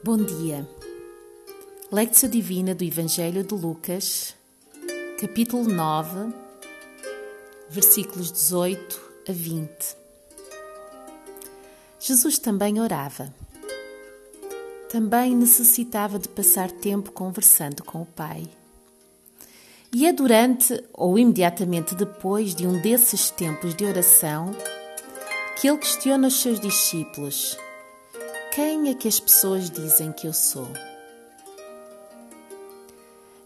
Bom dia. Lectio Divina do Evangelho de Lucas, capítulo 9, versículos 18 a 20. Jesus também orava. Também necessitava de passar tempo conversando com o Pai. E é durante ou imediatamente depois de um desses tempos de oração que ele questiona os seus discípulos quem é que as pessoas dizem que eu sou?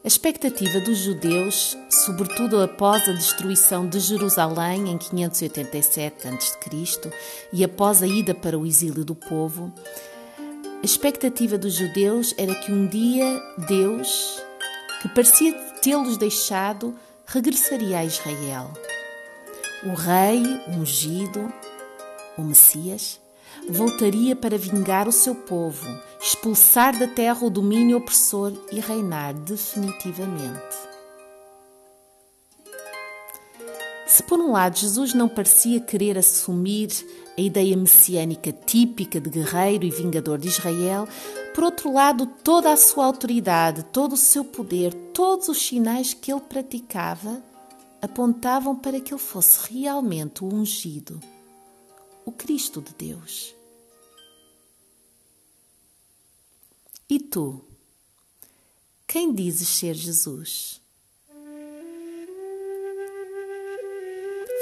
A expectativa dos judeus, sobretudo após a destruição de Jerusalém em 587 a.C. e após a ida para o exílio do povo, a expectativa dos judeus era que um dia Deus, que parecia tê-los deixado, regressaria a Israel. O rei ungido, o Messias, voltaria para vingar o seu povo, expulsar da terra o domínio opressor e reinar definitivamente. Se por um lado Jesus não parecia querer assumir a ideia messiânica típica de guerreiro e vingador de Israel, por outro lado, toda a sua autoridade, todo o seu poder, todos os sinais que ele praticava apontavam para que ele fosse realmente o ungido o Cristo de Deus. E tu? Quem dizes ser Jesus?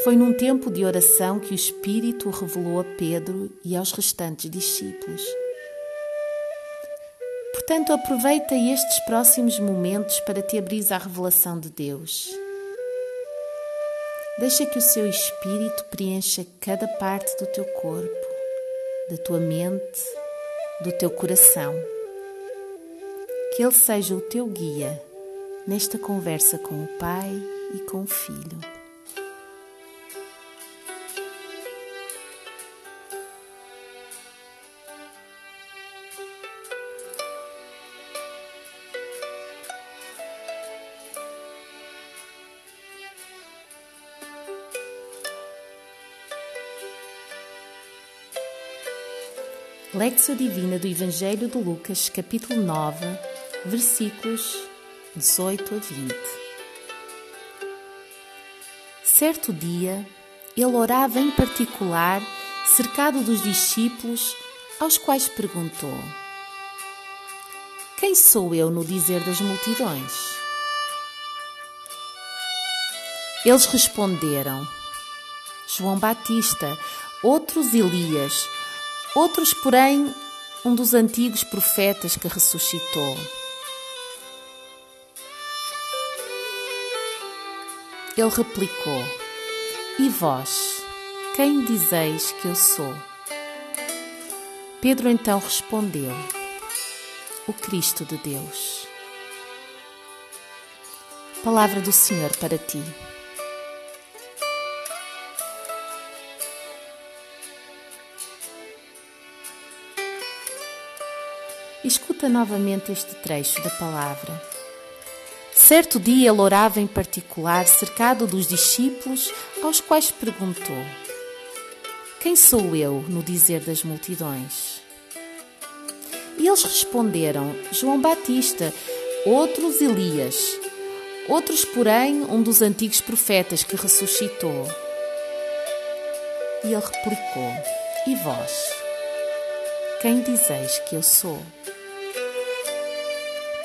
Foi num tempo de oração que o Espírito revelou a Pedro e aos restantes discípulos. Portanto, aproveita estes próximos momentos para te abrir à revelação de Deus Deixa que o seu espírito preencha cada parte do teu corpo, da tua mente, do teu coração. Que ele seja o teu guia nesta conversa com o Pai e com o Filho. Lexio Divina do Evangelho de Lucas, capítulo 9, versículos 18 a 20. Certo dia, ele orava em particular, cercado dos discípulos, aos quais perguntou: Quem sou eu no dizer das multidões? Eles responderam: João Batista, outros Elias, Outros, porém, um dos antigos profetas que ressuscitou. Ele replicou: E vós, quem dizeis que eu sou? Pedro então respondeu: O Cristo de Deus. Palavra do Senhor para ti. Escuta novamente este trecho da palavra. Certo dia ele orava em particular, cercado dos discípulos, aos quais perguntou: Quem sou eu no dizer das multidões? E eles responderam: João Batista, outros Elias, outros, porém, um dos antigos profetas que ressuscitou. E ele replicou: E vós? Quem dizeis que eu sou?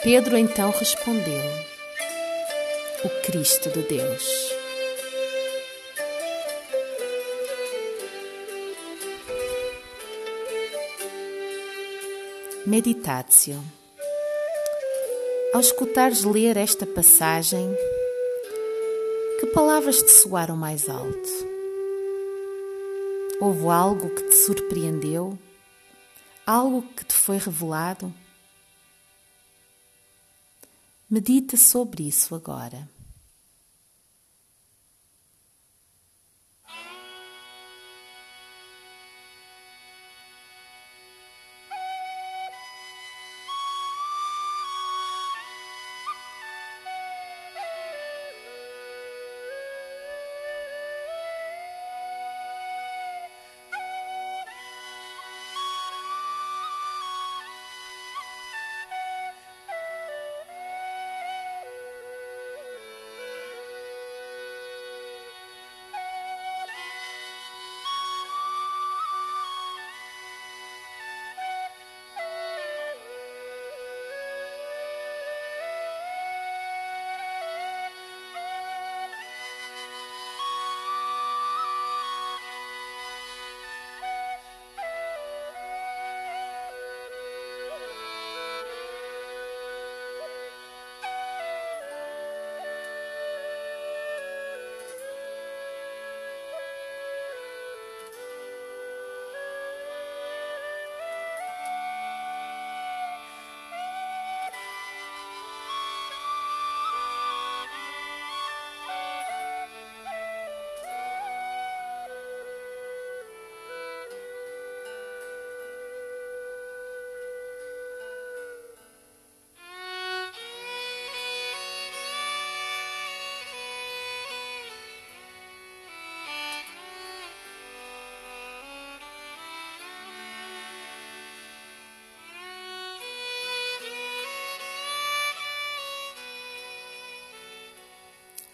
Pedro então respondeu: O Cristo de Deus. Meditatio. Ao escutares ler esta passagem, que palavras te soaram mais alto? Houve algo que te surpreendeu? Algo que te foi revelado? Medita sobre isso agora.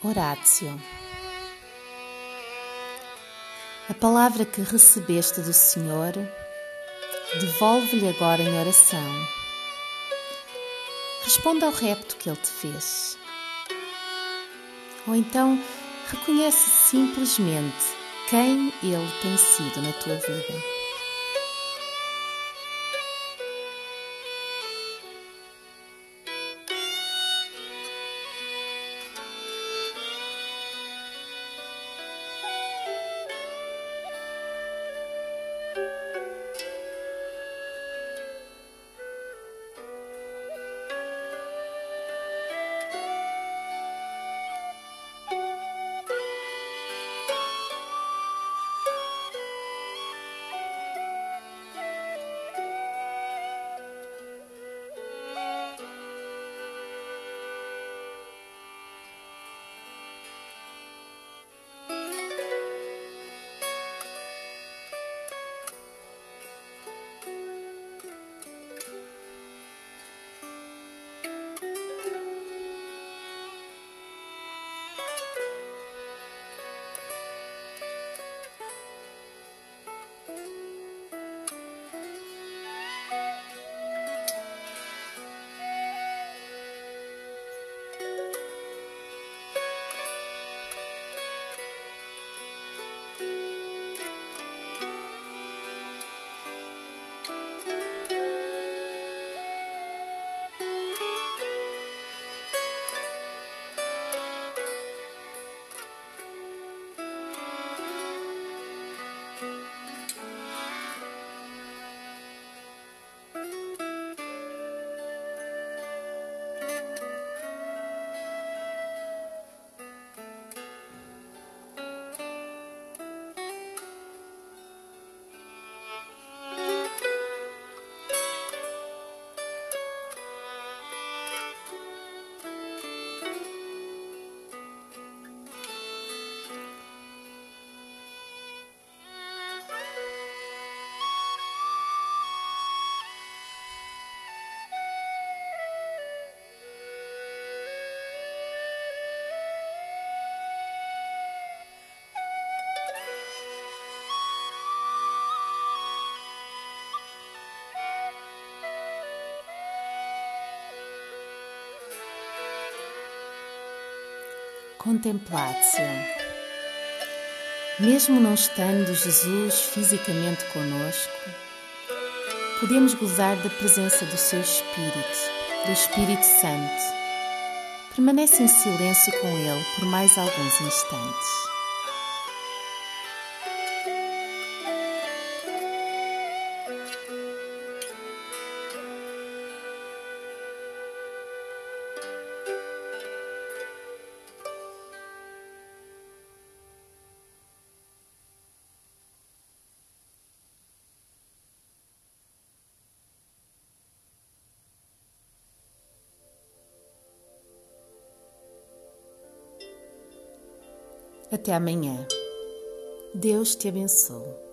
Horácio. A palavra que recebeste do Senhor, devolve-lhe agora em oração. Responda ao repto que ele te fez. Ou então, reconhece simplesmente quem ele tem sido na tua vida. Contemplatio. Mesmo não estando Jesus fisicamente conosco, podemos gozar da presença do seu Espírito, do Espírito Santo. Permanece em silêncio com ele por mais alguns instantes. Até amanhã. Deus te abençoe.